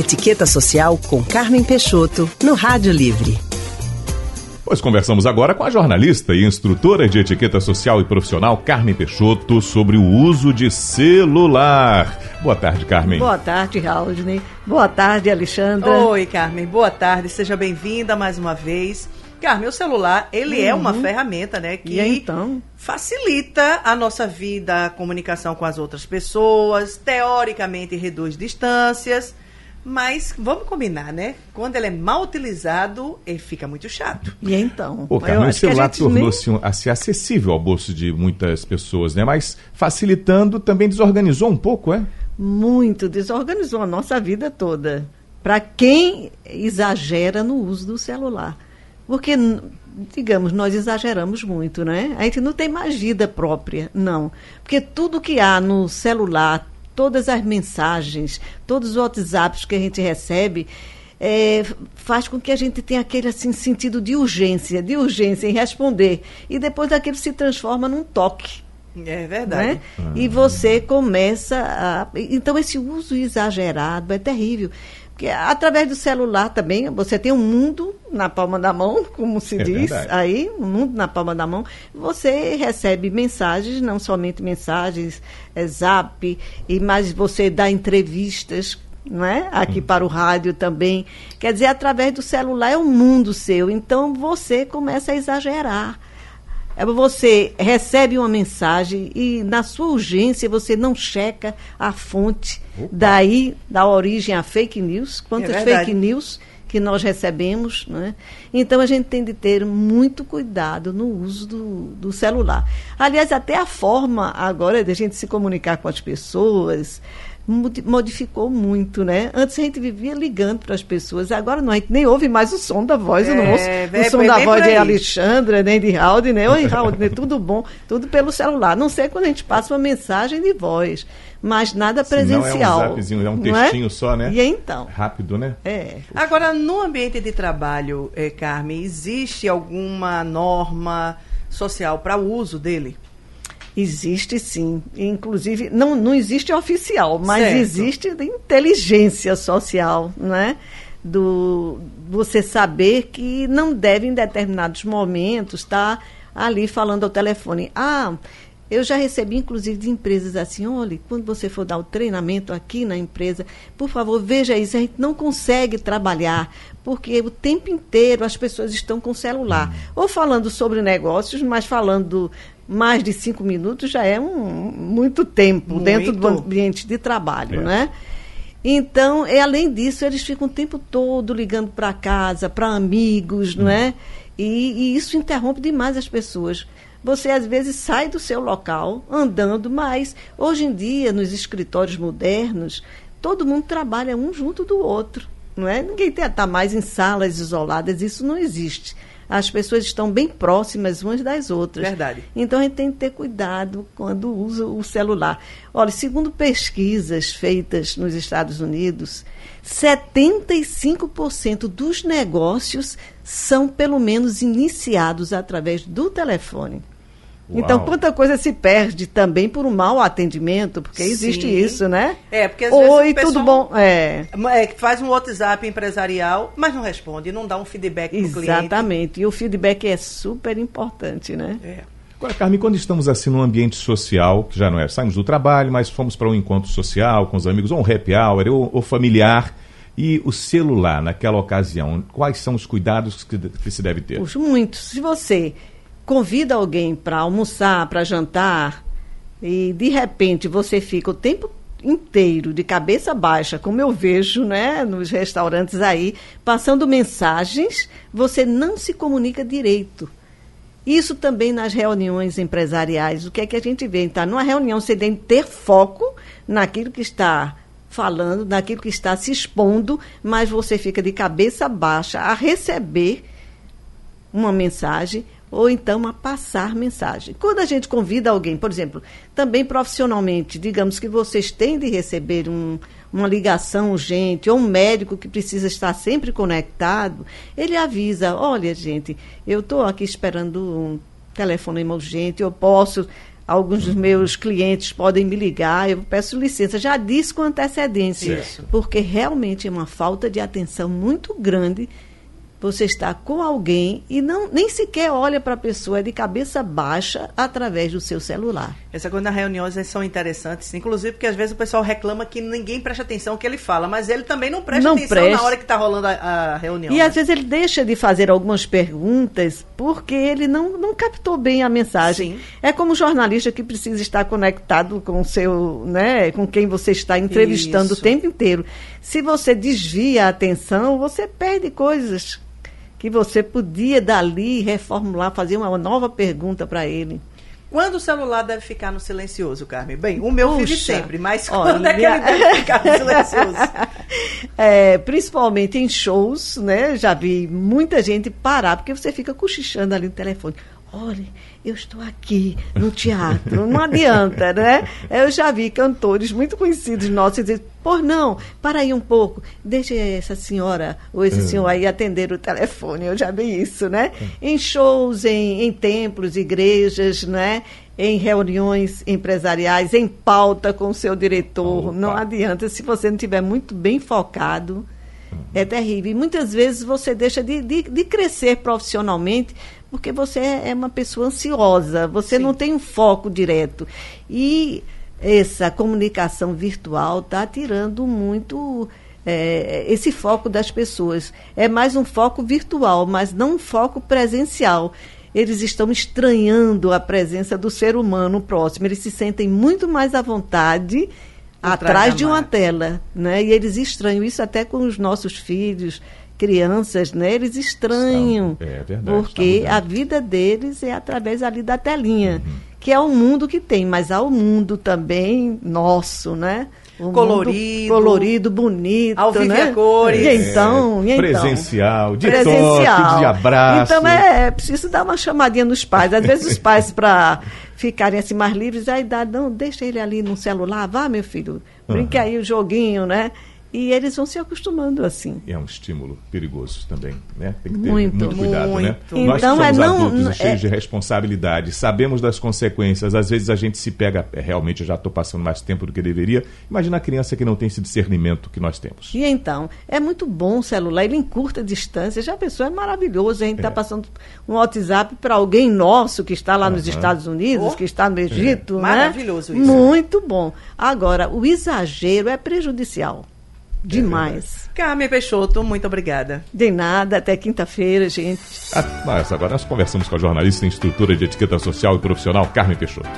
Etiqueta Social com Carmen Peixoto, no Rádio Livre. Pois conversamos agora com a jornalista e instrutora de etiqueta social e profissional Carmen Peixoto sobre o uso de celular. Boa tarde, Carmen. Boa tarde, Raudney. Boa tarde, Alexandra. Oi, Carmen. Boa tarde. Seja bem-vinda mais uma vez. Carmen, o celular, ele uhum. é uma uhum. ferramenta, né, que então? facilita a nossa vida, a comunicação com as outras pessoas, teoricamente reduz distâncias, mas vamos combinar, né? Quando ele é mal utilizado, ele fica muito chato. E então? O celular tornou-se nem... assim, acessível ao bolso de muitas pessoas, né? Mas facilitando também desorganizou um pouco, é? Muito, desorganizou a nossa vida toda. Para quem exagera no uso do celular. Porque, digamos, nós exageramos muito, né? A gente não tem mais vida própria, não. Porque tudo que há no celular, todas as mensagens, todos os WhatsApps que a gente recebe, é, faz com que a gente tenha aquele assim, sentido de urgência, de urgência em responder. E depois daquilo se transforma num toque. É verdade. Né? Uhum. E você começa a. Então, esse uso exagerado é terrível. Porque através do celular também, você tem um mundo na palma da mão, como se é diz verdade. aí, um mundo na palma da mão. Você recebe mensagens, não somente mensagens, é, zap, e mas você dá entrevistas não é? Aqui hum. para o rádio também. Quer dizer, através do celular é um mundo seu. Então você começa a exagerar. É você recebe uma mensagem e na sua urgência você não checa a fonte. Opa. Daí dá origem a fake news. Quantas é fake news que nós recebemos, né? Então a gente tem de ter muito cuidado no uso do, do celular. Aliás, até a forma agora de a gente se comunicar com as pessoas, modificou muito, né? Antes a gente vivia ligando para as pessoas, agora não, a gente nem ouve mais o som da voz é, do moço. É, o som da voz de Alexandra, nem de Raul, né? Oi, Raul, né? tudo bom, tudo pelo celular. Não sei quando a gente passa uma mensagem de voz, mas nada presencial. Não é um zapzinho, é um é? textinho é? só, né? E então? Rápido, né? É. Agora, no ambiente de trabalho, eh, Carmen, existe alguma norma social para o uso dele? Existe sim. Inclusive, não, não existe oficial, mas certo. existe inteligência social, né? Do você saber que não deve, em determinados momentos, estar tá ali falando ao telefone. Ah, eu já recebi, inclusive, de empresas assim, olha, quando você for dar o treinamento aqui na empresa, por favor, veja isso, a gente não consegue trabalhar, porque o tempo inteiro as pessoas estão com celular. Hum. Ou falando sobre negócios, mas falando mais de cinco minutos já é um, muito tempo muito. dentro do ambiente de trabalho, é. né? Então, e além disso, eles ficam o tempo todo ligando para casa, para amigos, hum. não é? E, e, isso interrompe demais as pessoas. Você, às vezes, sai do seu local andando, mas hoje em dia, nos escritórios modernos, todo mundo trabalha um junto do outro. Não é? Ninguém está mais em salas isoladas, isso não existe as pessoas estão bem próximas umas das outras. Verdade. Então a gente tem que ter cuidado quando usa o celular. Olha, segundo pesquisas feitas nos Estados Unidos, 75% dos negócios são pelo menos iniciados através do telefone. Então, quanta coisa se perde também por um mau atendimento, porque existe Sim. isso, né? É, porque às Oi, vezes tudo bom? É. é. Faz um WhatsApp empresarial, mas não responde, não dá um feedback para o cliente. Exatamente, e o feedback é super importante, né? É. Agora, Carmen, quando estamos assim num ambiente social, que já não é, saímos do trabalho, mas fomos para um encontro social com os amigos, ou um happy hour, ou, ou familiar, e o celular naquela ocasião, quais são os cuidados que, que se deve ter? Puxa, muitos. Se você convida alguém para almoçar, para jantar, e de repente você fica o tempo inteiro de cabeça baixa, como eu vejo né, nos restaurantes aí, passando mensagens, você não se comunica direito. Isso também nas reuniões empresariais. O que é que a gente vê? Então, numa reunião você tem que ter foco naquilo que está falando, naquilo que está se expondo, mas você fica de cabeça baixa a receber uma mensagem ou então a passar mensagem. Quando a gente convida alguém, por exemplo, também profissionalmente, digamos que vocês têm de receber um, uma ligação urgente, ou um médico que precisa estar sempre conectado, ele avisa: olha, gente, eu estou aqui esperando um telefonema urgente, eu posso alguns dos meus clientes podem me ligar, eu peço licença, já disse com antecedência, Isso. porque realmente é uma falta de atenção muito grande você está com alguém e não nem sequer olha para a pessoa, é de cabeça baixa através do seu celular. Essa coisa das reuniões são interessantes, inclusive porque às vezes o pessoal reclama que ninguém presta atenção no que ele fala, mas ele também não presta Não atenção presta. na hora que está rolando a, a reunião. E né? às vezes ele deixa de fazer algumas perguntas porque ele não, não captou bem a mensagem. Sim. É como jornalista que precisa estar conectado com o seu, né, com quem você está entrevistando Isso. o tempo inteiro. Se você desvia a atenção, você perde coisas que você podia dali reformular, fazer uma nova pergunta para ele. Quando o celular deve ficar no silencioso, Carmen? Bem, o meu vive sempre, mas olha- quando é que ele deve ficar no silencioso? É, principalmente em shows, né? Já vi muita gente parar, porque você fica cochichando ali no telefone. Olha, eu estou aqui no teatro, não adianta, né? Eu já vi cantores muito conhecidos nossos dizer, por não, para aí um pouco, deixe essa senhora ou esse senhor aí atender o telefone. Eu já vi isso, né? Em shows, em, em templos, igrejas, né? Em reuniões empresariais, em pauta com o seu diretor. Opa. Não adianta, se você não estiver muito bem focado, é terrível. E muitas vezes você deixa de, de, de crescer profissionalmente porque você é uma pessoa ansiosa, você Sim. não tem um foco direto. E essa comunicação virtual está tirando muito é, esse foco das pessoas. É mais um foco virtual, mas não um foco presencial. Eles estão estranhando a presença do ser humano próximo. Eles se sentem muito mais à vontade atrás de uma tela, né? E eles estranham isso até com os nossos filhos, crianças, né? Eles estranham, Estão- é verdade, porque a vida deles é através ali da telinha, Uhum. que é o mundo que tem, mas há o mundo também nosso, né? O mundo Colorido. colorido, bonito, Ao vivo e né? cores. E então, e então? Presencial, de presencial. toque, de abraço. Então é, é preciso dar uma chamadinha nos pais. Às vezes os pais, para ficarem assim mais livres, a idade, não, deixa ele ali no celular, vá, meu filho, brinque aí o joguinho, né? E eles vão se acostumando assim. É um estímulo perigoso também, né? Tem que ter Muito, muito, cuidado, né? muito. Nós que Então, somos é não- adultos é- e cheios de responsabilidade, sabemos das consequências, às vezes a gente se pega, é, realmente eu já estou passando mais tempo do que deveria. Imagina a criança que não tem esse discernimento que nós temos. E então, é muito bom o celular, ele encurta a distância. Já a pessoa é maravilhoso. A gente está É. passando um WhatsApp para alguém nosso que está lá nos Aham. Estados Unidos, Oh. que está no Egito. né? Maravilhoso isso. Muito bom. Agora, o exagero é prejudicial. Demais. Carmen Peixoto, muito obrigada. De nada, até quinta-feira, gente. Ah, mas agora nós conversamos com a jornalista e instrutora de etiqueta social e profissional Carmen Peixoto.